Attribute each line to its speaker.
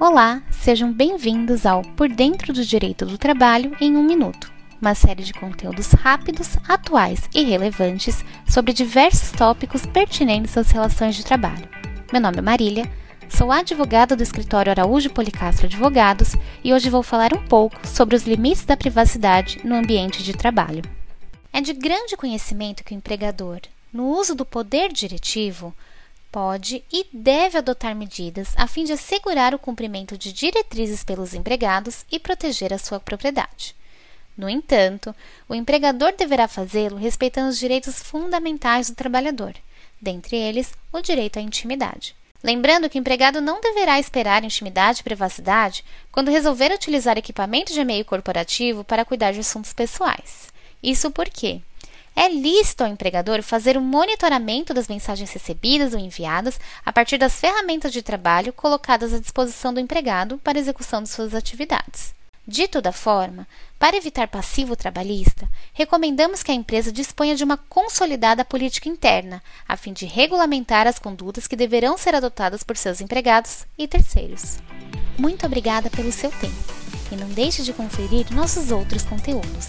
Speaker 1: Olá, sejam bem-vindos ao Por Dentro do Direito do Trabalho em um Minuto, uma série de conteúdos rápidos, atuais e relevantes sobre diversos tópicos pertinentes às relações de trabalho. Meu nome é Marília, sou advogada do escritório Araújo Policastro Advogados e hoje vou falar um pouco sobre os limites da privacidade no ambiente de trabalho. É de grande conhecimento que o empregador, no uso do poder diretivo, pode e deve adotar medidas a fim de assegurar o cumprimento de diretrizes pelos empregados e proteger a sua propriedade. No entanto, o empregador deverá fazê-lo respeitando os direitos fundamentais do trabalhador, dentre eles o direito à intimidade. Lembrando que o empregado não deverá esperar intimidade e privacidade quando resolver utilizar equipamento de e-mail corporativo para cuidar de assuntos pessoais. Isso porque é lícito ao empregador fazer o monitoramento das mensagens recebidas ou enviadas a partir das ferramentas de trabalho colocadas à disposição do empregado para execução de suas atividades. De toda forma, para evitar passivo trabalhista, recomendamos que a empresa disponha de uma consolidada política interna, a fim de regulamentar as condutas que deverão ser adotadas por seus empregados e terceiros. Muito obrigada pelo seu tempo e não deixe de conferir nossos outros conteúdos